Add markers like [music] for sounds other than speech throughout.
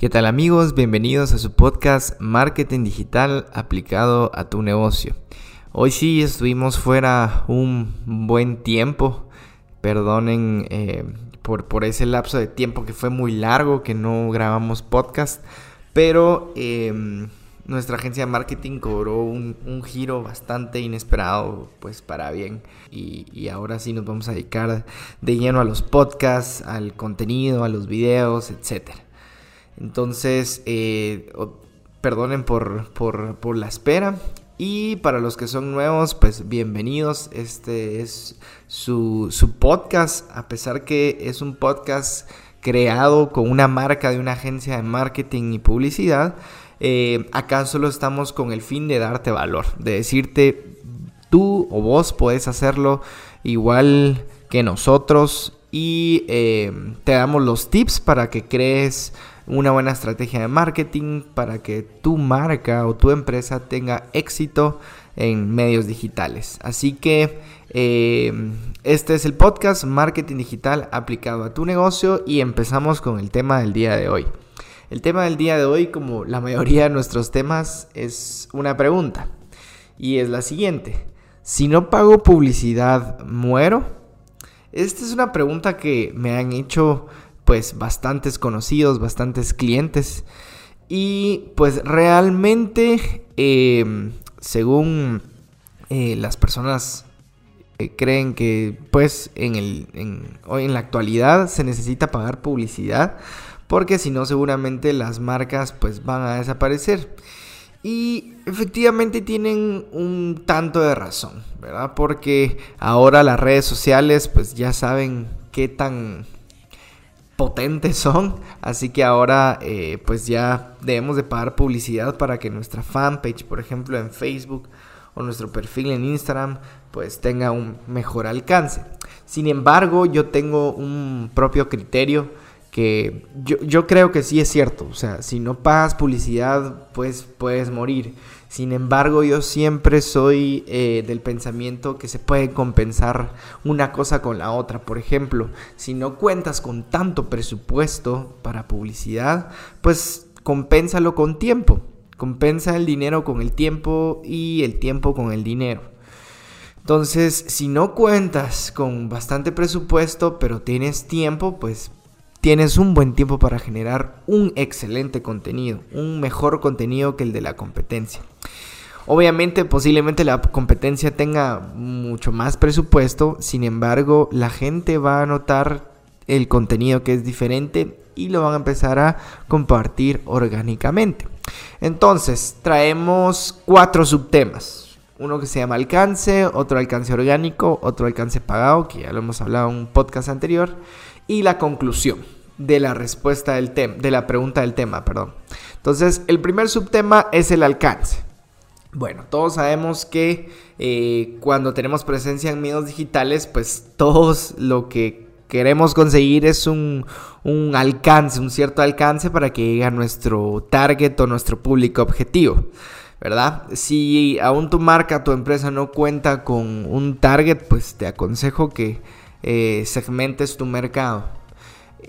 ¿Qué tal amigos? Bienvenidos a su podcast Marketing Digital aplicado a tu negocio. Hoy sí estuvimos fuera un buen tiempo. Perdonen eh, por, por, ese lapso de tiempo que fue muy largo, que no grabamos podcast. Pero em, nuestra agencia de marketing cobró un, giro bastante inesperado, pues para bien. Y, ahora sí nos vamos a dedicar de lleno a los podcasts, al contenido, a los videos, etcétera. Entonces, eh, perdonen por, por, la espera. Y para los que son nuevos, pues bienvenidos. Este es su, su, podcast, a pesar que es un podcast creado con una marca de una agencia de marketing y publicidad. Eh, acá solo estamos con el fin de darte valor, de decirte tú o vos podés hacerlo igual que nosotros y eh, te damos los tips para que crees una buena estrategia de marketing para que tu marca o tu empresa tenga éxito en medios digitales. Así que eh, este es el podcast Marketing Digital aplicado a tu negocio y empezamos con el tema del día de hoy. El tema del día de hoy, como la mayoría de nuestros temas, es una pregunta y es la siguiente. Si no pago publicidad, ¿muero? Esta es una pregunta que me han hecho pues bastantes conocidos, bastantes clientes. Y pues realmente, em, según eh, las personas eh, creen que pues en, el, hoy en la actualidad se necesita pagar publicidad porque si no seguramente las marcas pues van a desaparecer. Y efectivamente tienen un tanto de razón, ¿verdad? Porque ahora las redes sociales pues ya saben qué tan potentes son. Así que ahora eh, pues ya debemos de pagar publicidad para que nuestra fanpage, por ejemplo en Facebook o nuestro perfil en Instagram, pues tenga un mejor alcance. Sin embargo, yo tengo un propio criterio que yo, yo creo que sí es cierto. O sea, si no pagas publicidad, pues puedes morir. Sin embargo, yo siempre soy eh, del pensamiento que se puede compensar una cosa con la otra. Por ejemplo, si no cuentas con tanto presupuesto para publicidad, pues compénsalo con tiempo. Compensa el dinero con el tiempo y el tiempo con el dinero. Entonces, si no cuentas con bastante presupuesto, pero tienes tiempo, pues tienes un buen tiempo para generar un excelente contenido, un mejor contenido que el de la competencia. Obviamente, posiblemente la competencia tenga mucho más presupuesto, sin embargo, la gente va a notar el contenido que es diferente y lo van a empezar a compartir orgánicamente. Entonces, traemos cuatro subtemas. Uno que se llama alcance, otro alcance orgánico, otro alcance pagado, que ya lo hemos hablado en un podcast anterior, y la conclusión de la respuesta del tema, de la pregunta del tema, perdón. Entonces, el primer subtema es el alcance. Bueno, todos sabemos que eh, cuando tenemos presencia en medios digitales, pues todos lo que queremos conseguir es un, un, alcance, un cierto alcance para que llegue a nuestro target o nuestro público objetivo, ¿verdad? Si aún tu marca, tu empresa no cuenta con un target, pues te aconsejo que eh, segmentes tu mercado.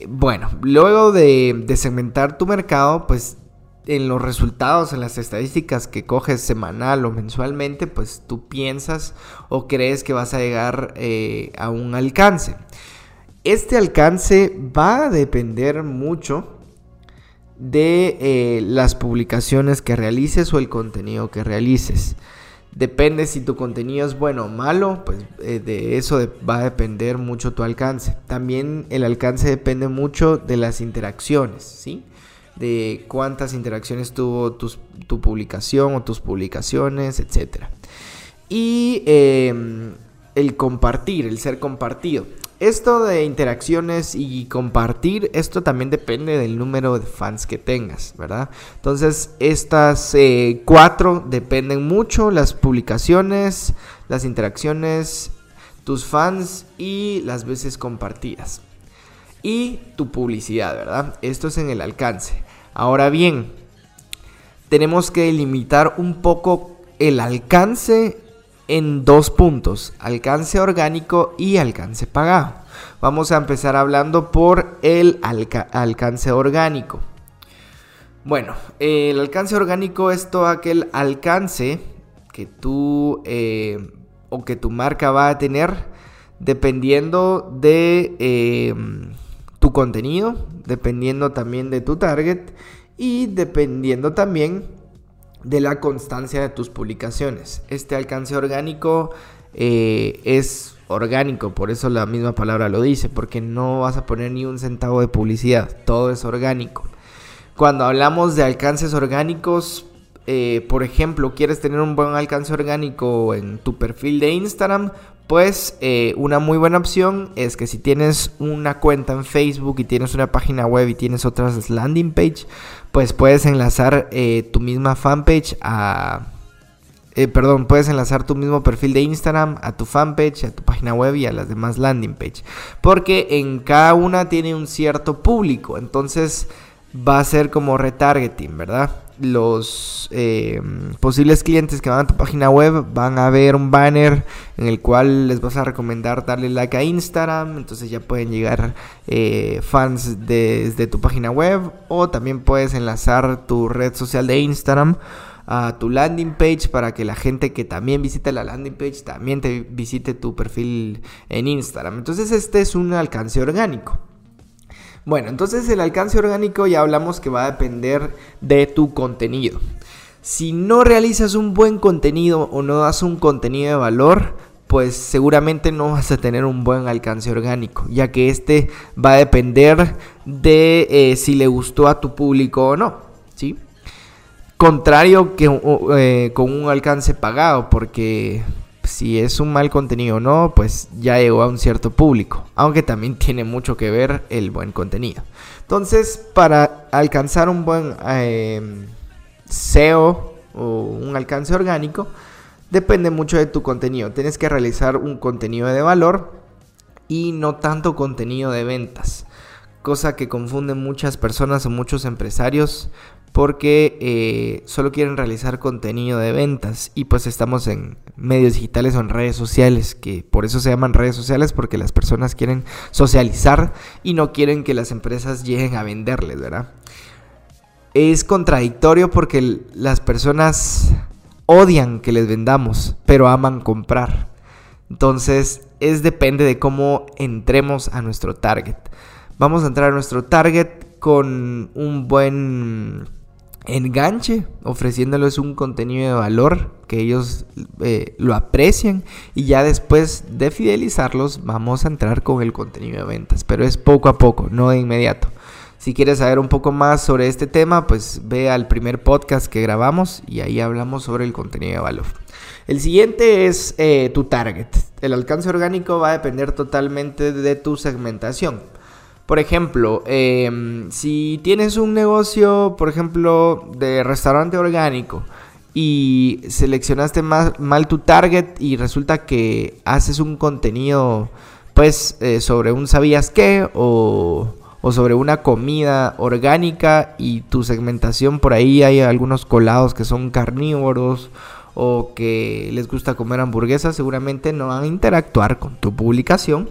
Bueno, luego de, segmentar tu mercado, pues en los resultados, en las estadísticas que coges semanal o mensualmente, pues tú piensas o crees que vas a llegar eh, a un alcance. Este alcance va a depender mucho de eh, las publicaciones que realices o el contenido que realices. Depende si tu contenido es bueno o malo, pues eh, de eso va a depender mucho tu alcance. También el alcance depende mucho de las interacciones, ¿sí? De cuántas interacciones tuvo tu publicación o tus publicaciones, etc. Y em, el compartir, el ser compartido. Esto de interacciones y compartir, esto también depende del número de fans que tengas, ¿verdad? Entonces, estas eh, cuatro dependen mucho, las publicaciones, las interacciones, tus fans y las veces compartidas. Y tu publicidad, ¿verdad? Esto es en el alcance. Ahora bien, tenemos que limitar un poco el alcance en dos puntos, alcance orgánico y alcance pagado. Vamos a empezar hablando por el alcance orgánico. Bueno, el alcance orgánico es todo aquel alcance que tú eh, o que tu marca va a tener dependiendo de eh, tu contenido, dependiendo también de tu target y dependiendo también de la constancia de tus publicaciones. Este alcance orgánico eh, es orgánico, por eso la misma palabra lo dice, porque no vas a poner ni un centavo de publicidad, todo es orgánico. Cuando hablamos de alcances orgánicos, eh, por ejemplo, quieres tener un buen alcance orgánico en tu perfil de Instagram, pues eh, una muy buena opción es que si tienes una cuenta en Facebook y tienes una página web y tienes otras landing page, pues puedes enlazar eh, tu misma fanpage a... perdón, puedes enlazar tu mismo perfil de Instagram a tu fanpage, a tu página web y a las demás landing page. Porque en cada una tiene un cierto público. Entonces va a ser como retargeting, ¿verdad? Los eh, posibles clientes que van a tu página web van a ver un banner en el cual les vas a recomendar darle like a Instagram, entonces ya pueden llegar eh, fans desde tu página web o también puedes enlazar tu red social de Instagram a tu landing page para que la gente que también visite la landing page también te visite tu perfil en Instagram. Entonces este es un alcance orgánico. Bueno, entonces el alcance orgánico ya hablamos que va a depender de tu contenido. Si no realizas un buen contenido o no das un contenido de valor, pues seguramente no vas a tener un buen alcance orgánico, ya que este va a depender de eh, si le gustó a tu público o no, ¿sí? Contrario que eh, con un alcance pagado, porque si es un mal contenido o no, pues ya llegó a un cierto público, aunque también [laughs] tiene mucho que ver el buen contenido. Entonces, para alcanzar un buen em, SEO o un alcance orgánico, depende mucho de tu contenido. Tienes que realizar un contenido de valor y no tanto contenido de ventas cosa que confunde muchas personas o muchos empresarios porque eh, solo quieren realizar contenido de ventas y pues estamos en medios digitales o en redes sociales, que por eso se llaman redes sociales porque las personas quieren socializar y no quieren que las empresas lleguen a venderles, ¿verdad? Es contradictorio porque las personas odian que les vendamos, pero aman comprar. Entonces, es depende de cómo entremos a nuestro target. Vamos a entrar a nuestro target con un buen enganche, ofreciéndoles un contenido de valor que ellos eh, lo aprecian y ya después de fidelizarlos vamos a entrar con el contenido de ventas, pero es poco a poco, no de inmediato. Si quieres saber un poco más sobre este tema, pues ve al primer podcast que grabamos y ahí hablamos sobre el contenido de valor. El siguiente es eh, tu target. El alcance orgánico va a depender totalmente de tu segmentación. Por ejemplo, em, si tienes un negocio, por ejemplo, de restaurante orgánico y seleccionaste mal tu target y resulta que haces un contenido, pues, eh, sobre un sabías qué o, o sobre una comida orgánica y tu segmentación por ahí hay algunos colados que son carnívoros o que les gusta comer hamburguesas, seguramente no van a interactuar con tu publicación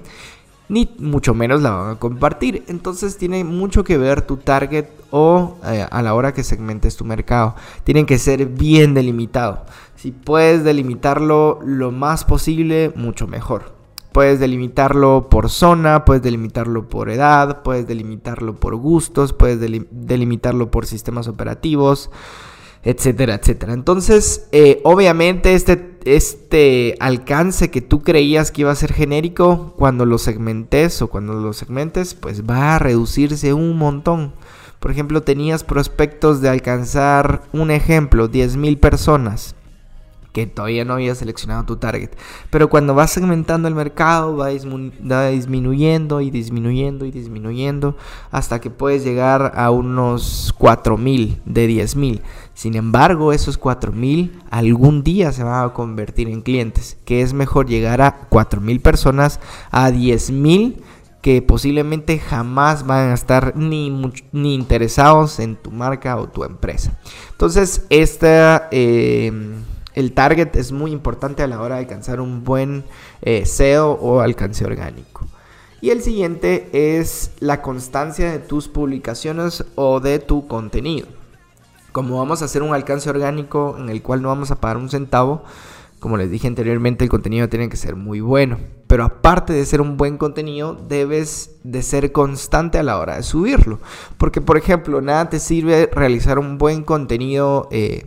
ni mucho menos la van a compartir. Entonces tiene mucho que ver tu target o eh, a la hora que segmentes tu mercado. Tienen que ser bien delimitado. Si puedes delimitarlo lo más posible, mucho mejor. Puedes delimitarlo por zona, puedes delimitarlo por edad, puedes delimitarlo por gustos, puedes delimitarlo por sistemas operativos etcétera, etcétera. Entonces, eh, obviamente este, este alcance que tú creías que iba a ser genérico, cuando lo segmentes o cuando lo segmentes, pues va a reducirse un montón. Por ejemplo, tenías prospectos de alcanzar, un ejemplo, 10.000 personas que todavía no había seleccionado tu target. Pero cuando vas segmentando el mercado, va, disminuyendo y disminuyendo y disminuyendo hasta que puedes llegar a unos 4000 de 10000. Sin embargo, esos 4000 algún día se van a convertir en clientes, que es mejor llegar a 4000 personas a 10000 que posiblemente jamás van a estar ni, ni interesados en tu marca o tu empresa. Entonces, esta... Eh, el target es muy importante a la hora de alcanzar un buen eh, SEO o alcance orgánico. Y el siguiente es la constancia de tus publicaciones o de tu contenido. como vamos a hacer un alcance orgánico en el cual no vamos a pagar un centavo, como les dije anteriormente, el contenido tiene que ser muy bueno. Pero aparte de ser un buen contenido, debes de ser constante a la hora de subirlo. Porque, por ejemplo, nada te sirve realizar un buen contenido, eh,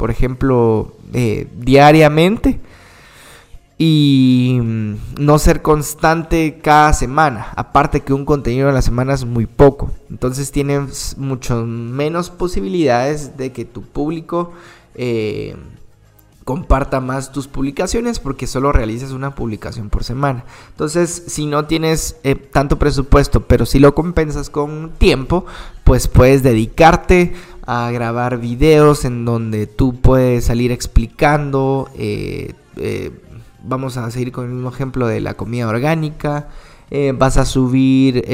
por ejemplo, eh, diariamente y mm, no ser constante cada semana. Aparte que un contenido a la semana es muy poco. Entonces tienes mucho menos posibilidades de que tu público... Eh, comparta más tus publicaciones porque solo realizas una publicación por semana. Entonces, si no tienes eh, tanto presupuesto, pero si lo compensas con tiempo, pues puedes dedicarte a grabar videos en donde tú puedes salir explicando. Eh, eh, vamos a seguir con el mismo ejemplo de la comida orgánica. Eh, vas a subir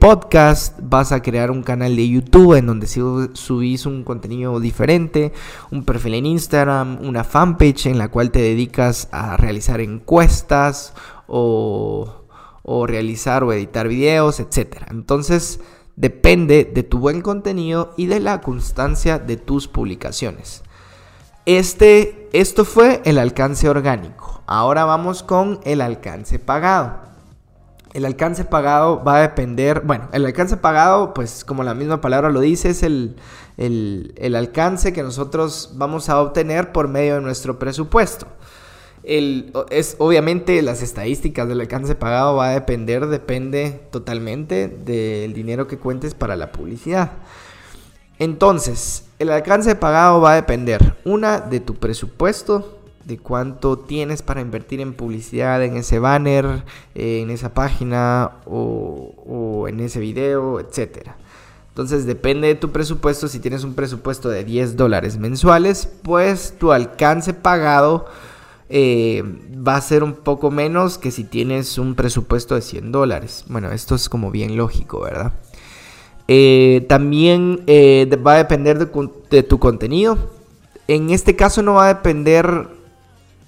podcast, vas a crear un canal de YouTube en donde subís un contenido diferente, un perfil en Instagram, una fanpage en la cual te dedicas a realizar encuestas o, o realizar o editar videos, etc. Entonces depende de tu buen contenido y de la constancia de tus publicaciones. Este, esto fue el alcance orgánico. Ahora vamos con el alcance pagado. El alcance pagado va a depender, bueno, el alcance pagado, pues como la misma palabra lo dice, es el, alcance que nosotros vamos a obtener por medio de nuestro presupuesto. Es obviamente las estadísticas del alcance pagado va a depender, depende totalmente del dinero que cuentes para la publicidad. Entonces, el alcance pagado va a depender, una, de tu presupuesto, de cuánto tienes para invertir en publicidad en ese banner, eh, en esa página o, en ese video, etc. Entonces depende de tu presupuesto. Si tienes un presupuesto de 10 dólares mensuales, pues tu alcance pagado eh, va a ser un poco menos que si tienes un presupuesto de 100 dólares. Bueno, esto es como bien lógico, ¿verdad? Eh, también va a depender de, tu contenido. En este caso no va a depender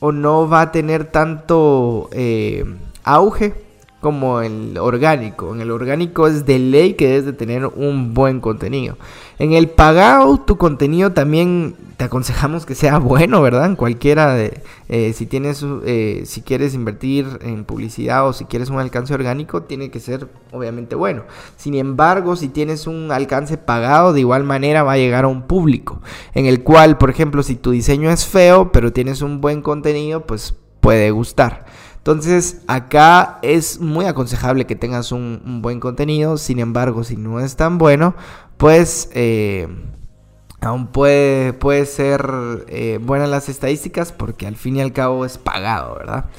o no va a tener tanto eh, auge como el orgánico. En el orgánico es de ley que debes de tener un buen contenido. En el pagado, tu contenido también te aconsejamos que sea bueno, ¿verdad? En cualquiera de, eh, si tienes, eh, si quieres invertir en publicidad o si quieres un alcance orgánico, tiene que ser obviamente bueno. Sin embargo, si tienes un alcance pagado, de igual manera va a llegar a un público, en el cual, por ejemplo, si tu diseño es feo, pero tienes un buen contenido, pues puede gustar. Entonces, acá es muy aconsejable que tengas un, buen contenido. Sin embargo, si no es tan bueno, pues eh, aún puede, puede ser eh, buenas las estadísticas porque al fin y al cabo es pagado, ¿verdad?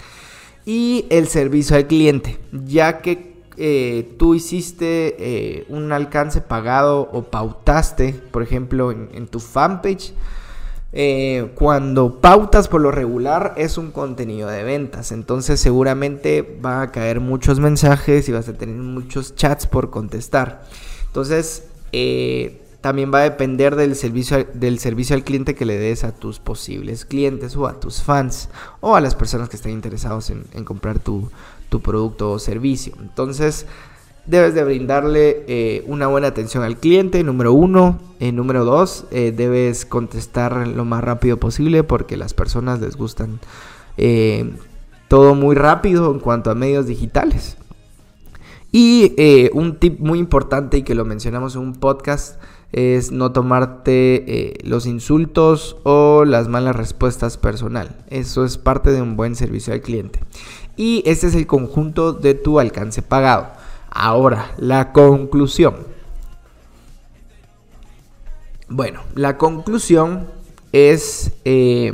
Y el servicio al cliente, ya que eh, tú hiciste un alcance pagado o pautaste, por ejemplo, en tu fanpage, eh, cuando pautas por lo regular es un contenido de ventas, entonces seguramente va a caer muchos mensajes y vas a tener muchos chats por contestar. Entonces, eh, también va a depender del servicio, del servicio al cliente que le des a tus posibles clientes o a tus fans o a las personas que estén interesados en, comprar tu, tu producto o servicio. Entonces, debes de brindarle eh, una buena atención al cliente, número uno. Eh, número dos, eh, debes contestar lo más rápido posible porque las personas les gustan todo muy rápido en cuanto a medios digitales. Y un tip muy importante y que lo mencionamos en un podcast es no tomarte los insultos o las malas respuestas personal. Eso es parte de un buen servicio al cliente. Y este es el conjunto de tu alcance pagado. Ahora, la conclusión. Bueno, la conclusión es eh,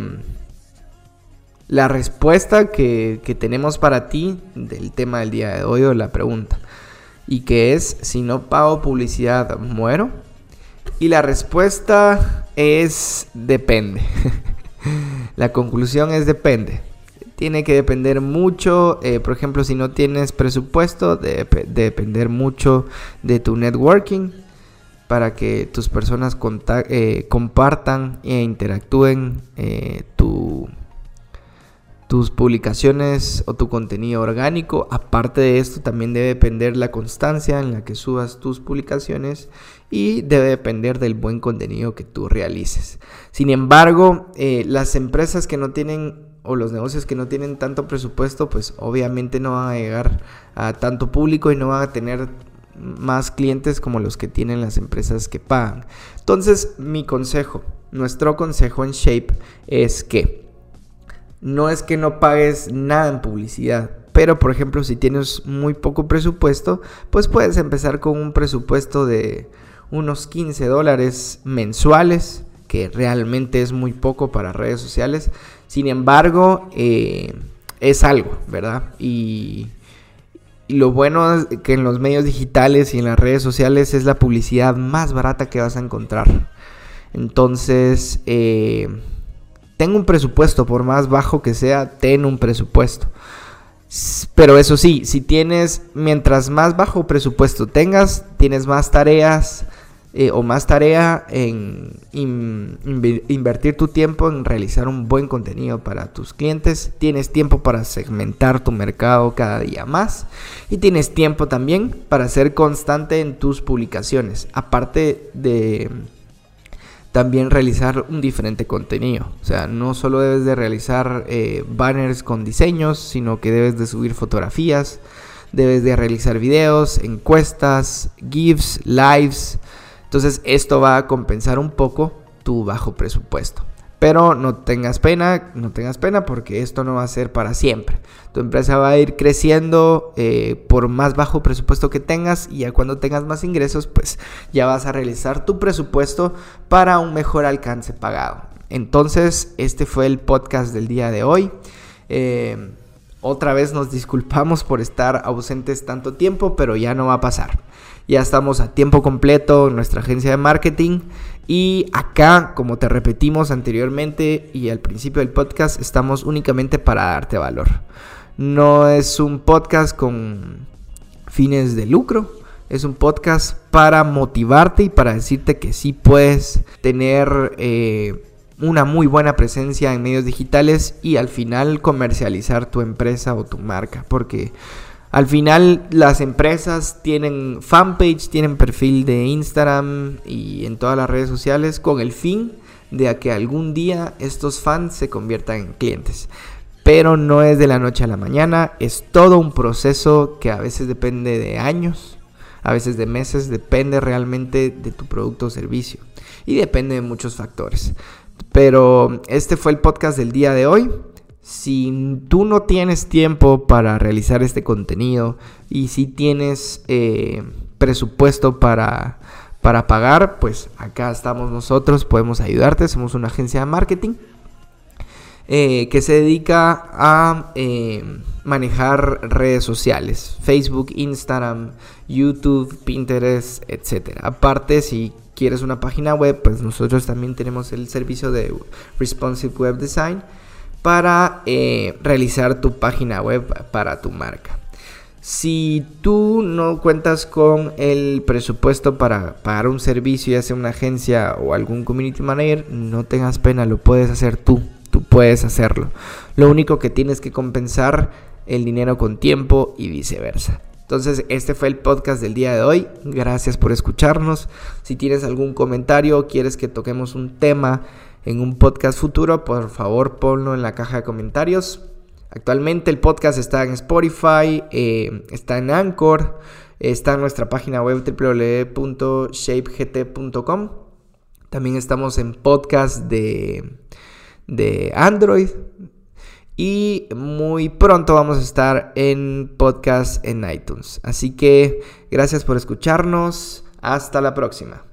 la respuesta que, que, tenemos para ti del tema del día de hoy o la pregunta. Y que es, si no pago publicidad, muero. Y la respuesta es depende. [laughs] la conclusión es depende tiene que depender mucho, eh, por ejemplo, si no tienes presupuesto, debe depender mucho de tu networking para que tus personas eh, compartan e interactúen eh, tu, tus publicaciones o tu contenido orgánico. Aparte de esto, también debe depender la constancia en la que subas tus publicaciones y debe depender del buen contenido que tú realices. Sin embargo, las empresas que no tienen o los negocios que no tienen tanto presupuesto, pues obviamente no van a llegar a tanto público y no van a tener más clientes como los que tienen las empresas que pagan. Entonces, mi consejo, nuestro consejo en Shape es que no es que no pagues nada en publicidad, pero por ejemplo, si tienes muy poco presupuesto, pues puedes empezar con un presupuesto de unos 15 dólares mensuales, que realmente es muy poco para redes sociales. Sin embargo, eh, es algo, ¿verdad? Y, lo bueno es que en los medios digitales y en las redes sociales es la publicidad más barata que vas a encontrar. Entonces, eh, ten un presupuesto, por más bajo que sea, ten un presupuesto. Pero eso sí, si tienes, mientras más bajo presupuesto tengas, tienes más tareas, eh, o más tarea en invertir tu tiempo en realizar un buen contenido para tus clientes. Tienes tiempo para segmentar tu mercado cada día más. Y tienes tiempo también para ser constante en tus publicaciones. Aparte de también realizar un diferente contenido. O sea, no solo debes de realizar eh, banners con diseños, sino que debes de subir fotografías, debes de realizar videos, encuestas, GIFs, lives, entonces esto va a compensar un poco tu bajo presupuesto. Pero no tengas pena, no tengas pena porque esto no va a ser para siempre. Tu empresa va a ir creciendo eh, por más bajo presupuesto que tengas y ya cuando tengas más ingresos, pues ya vas a realizar tu presupuesto para un mejor alcance pagado. Entonces, este fue el podcast del día de hoy. Eh, otra vez nos disculpamos por estar ausentes tanto tiempo, pero ya no va a pasar. Ya estamos a tiempo completo en nuestra agencia de marketing. Y acá, como te repetimos anteriormente y al principio del podcast, estamos únicamente para darte valor. No es un podcast con fines de lucro. Es un podcast para motivarte y para decirte que sí puedes tener eh, una muy buena presencia en medios digitales y al final comercializar tu empresa o tu marca. Porque al final las empresas tienen fanpage, tienen perfil de Instagram y en todas las redes sociales con el fin de que algún día estos fans se conviertan en clientes. Pero no es de la noche a la mañana, es todo un proceso que a veces depende de años, a veces de meses, depende realmente de tu producto o servicio y depende de muchos factores. Pero este fue el podcast del día de hoy. Si tú no tienes tiempo para realizar este contenido y si tienes eh, presupuesto para, para pagar, pues acá estamos nosotros, podemos ayudarte. Somos una agencia de marketing eh, que se dedica a eh, manejar redes sociales, Facebook, Instagram, YouTube, Pinterest, etc. Aparte, si quieres una página web, pues nosotros también tenemos el servicio de Responsive Web Design para eh, realizar tu página web para tu marca. Si tú no cuentas con el presupuesto para pagar un servicio, ya sea una agencia o algún community manager, no tengas pena, lo puedes hacer tú. Tú puedes hacerlo. Lo único que tienes que compensar el dinero con tiempo y viceversa. Entonces, este fue el podcast del día de hoy. Gracias por escucharnos. Si tienes algún comentario o quieres que toquemos un tema en un podcast futuro, por favor ponlo en la caja de comentarios. Actualmente el podcast está en Spotify, eh, está en Anchor, está en nuestra página web www.shapegt.com. También estamos en podcast de, de Android. Y muy pronto vamos a estar en podcast en iTunes. Así que gracias por escucharnos. Hasta la próxima.